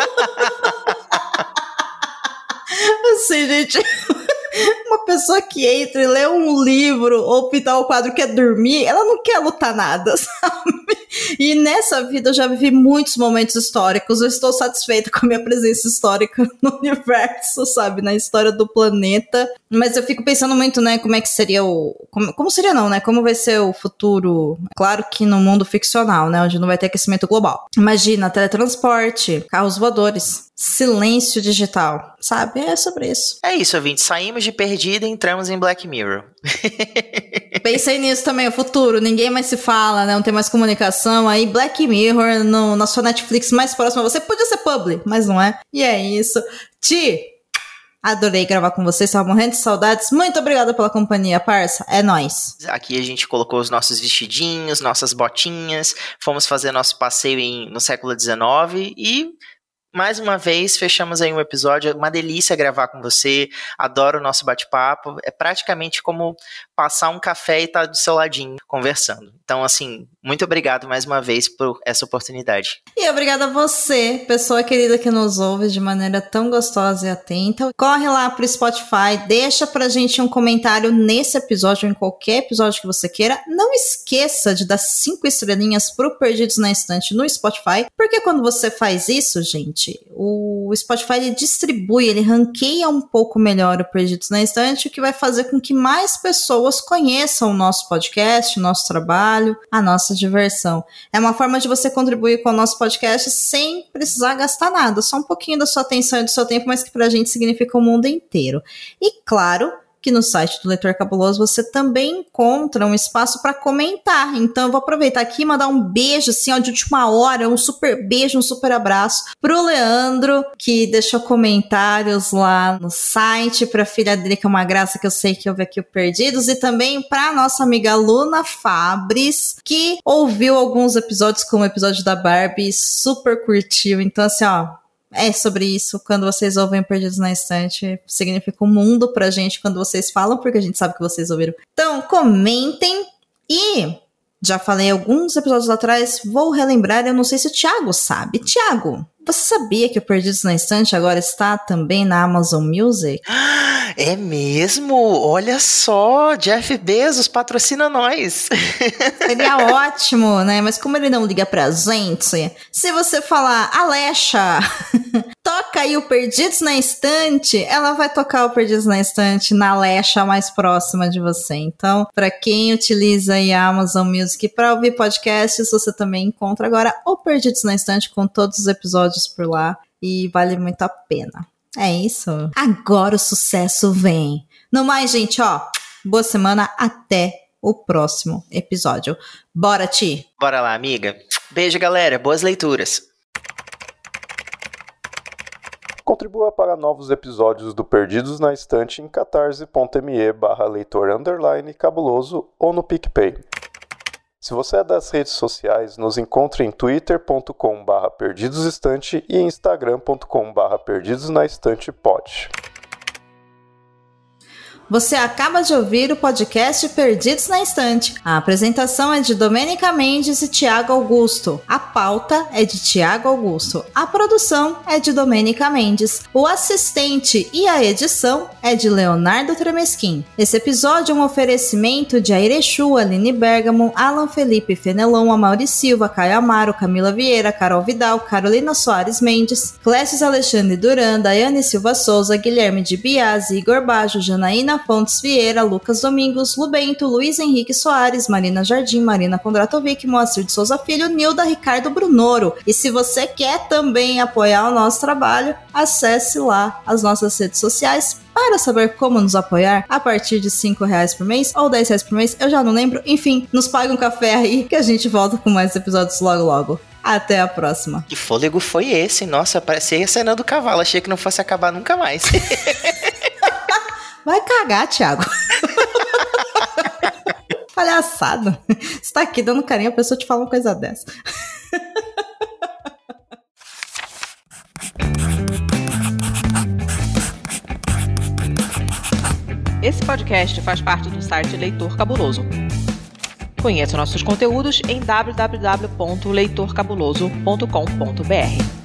assim, gente. Uma pessoa que entra e lê um livro ou pintar o um quadro quer dormir, ela não quer lutar nada, sabe? E nessa vida eu já vivi muitos momentos históricos. Eu estou satisfeita com a minha presença histórica no universo, sabe? Na história do planeta. Mas eu fico pensando muito, né? Como é que seria o. Como, como seria, não, né? Como vai ser o futuro? Claro que no mundo ficcional, né? Onde não vai ter aquecimento global. Imagina, teletransporte, carros voadores silêncio digital, sabe? É sobre isso. É isso, ouvinte. Saímos de perdida e entramos em Black Mirror. Pensei nisso também, o futuro. Ninguém mais se fala, né? Não tem mais comunicação. Aí Black Mirror no, na sua Netflix mais próxima. Você podia ser public, mas não é. E é isso. Ti, Adorei gravar com você, estava morrendo de saudades. Muito obrigada pela companhia, parça. É nós. Aqui a gente colocou os nossos vestidinhos, nossas botinhas, fomos fazer nosso passeio em, no século XIX e mais uma vez, fechamos aí um episódio. Uma delícia gravar com você. Adoro o nosso bate-papo. É praticamente como passar um café e estar tá do seu ladinho conversando. Então, assim, muito obrigado mais uma vez por essa oportunidade. E obrigada a você, pessoa querida que nos ouve de maneira tão gostosa e atenta. Corre lá pro Spotify, deixa pra gente um comentário nesse episódio ou em qualquer episódio que você queira. Não esqueça de dar cinco estrelinhas pro Perdidos na Estante no Spotify, porque quando você faz isso, gente, o Spotify distribui, ele ranqueia um pouco melhor o Perdidos na Estante, o que vai fazer com que mais pessoas conheçam o nosso podcast, o nosso trabalho, a nossa diversão. É uma forma de você contribuir com o nosso podcast sem precisar gastar nada, só um pouquinho da sua atenção e do seu tempo, mas que pra gente significa o mundo inteiro. E claro, que no site do Leitor Cabuloso você também encontra um espaço para comentar. Então eu vou aproveitar aqui e mandar um beijo, assim, ó, de última hora, um super beijo, um super abraço pro Leandro, que deixou comentários lá no site, pra filha dele, que é uma graça que eu sei que ouve aqui o Perdidos, e também pra nossa amiga Luna Fabris, que ouviu alguns episódios, como o episódio da Barbie, super curtiu. Então, assim, ó, é sobre isso. Quando vocês ouvem Perdidos na Estante, significa um mundo pra gente quando vocês falam, porque a gente sabe que vocês ouviram. Então, comentem e já falei alguns episódios atrás, vou relembrar, eu não sei se o Thiago sabe. Thiago, você sabia que o Perdidos na Estante agora está também na Amazon Music? É mesmo? Olha só, Jeff Bezos patrocina nós. Seria ótimo, né? Mas como ele não liga pra gente, se você falar, Alexa, toca aí o Perdidos na Estante, ela vai tocar o Perdidos na Estante na Alexa mais próxima de você. Então, para quem utiliza a Amazon Music para ouvir podcasts, você também encontra agora o Perdidos na Estante com todos os episódios por lá e vale muito a pena. É isso. Agora o sucesso vem. No mais, gente, ó, boa semana até o próximo episódio. Bora, Ti! Bora lá, amiga. Beijo, galera. Boas leituras. Contribua para novos episódios do Perdidos na Estante em catarse.me barra leitor underline cabuloso ou no PicPay. Se você é das redes sociais, nos encontre em twitter.com.br perdidosestante e instagram.com.br perdidosnaestantepod. Você acaba de ouvir o podcast Perdidos na Estante. A apresentação é de Domênica Mendes e Tiago Augusto. A pauta é de Tiago Augusto. A produção é de Domênica Mendes. O assistente e a edição é de Leonardo Tremesquim. Esse episódio é um oferecimento de Airechu, Aline Bergamo, Alan Felipe Fenelon, Amaury Silva, Caio Amaro, Camila Vieira, Carol Vidal, Carolina Soares Mendes, Clécio Alexandre Duran, Daiane Silva Souza, Guilherme de Biasi, Igor Bajo, Janaína Fontes Vieira, Lucas Domingos, Lubento, Luiz Henrique Soares, Marina Jardim, Marina Kondratovic, Moacir de Souza Filho, Nilda Ricardo Brunoro. E se você quer também apoiar o nosso trabalho, acesse lá as nossas redes sociais para saber como nos apoiar a partir de 5 reais por mês ou 10 reais por mês, eu já não lembro. Enfim, nos pague um café aí que a gente volta com mais episódios logo logo. Até a próxima. Que fôlego foi esse? Nossa, parecia a cena do cavalo. Achei que não fosse acabar nunca mais. Vai cagar, Thiago. Palhaçada. Você tá aqui dando carinho, a pessoa te fala uma coisa dessa. Esse podcast faz parte do site Leitor Cabuloso. Conheça nossos conteúdos em www.leitorcabuloso.com.br.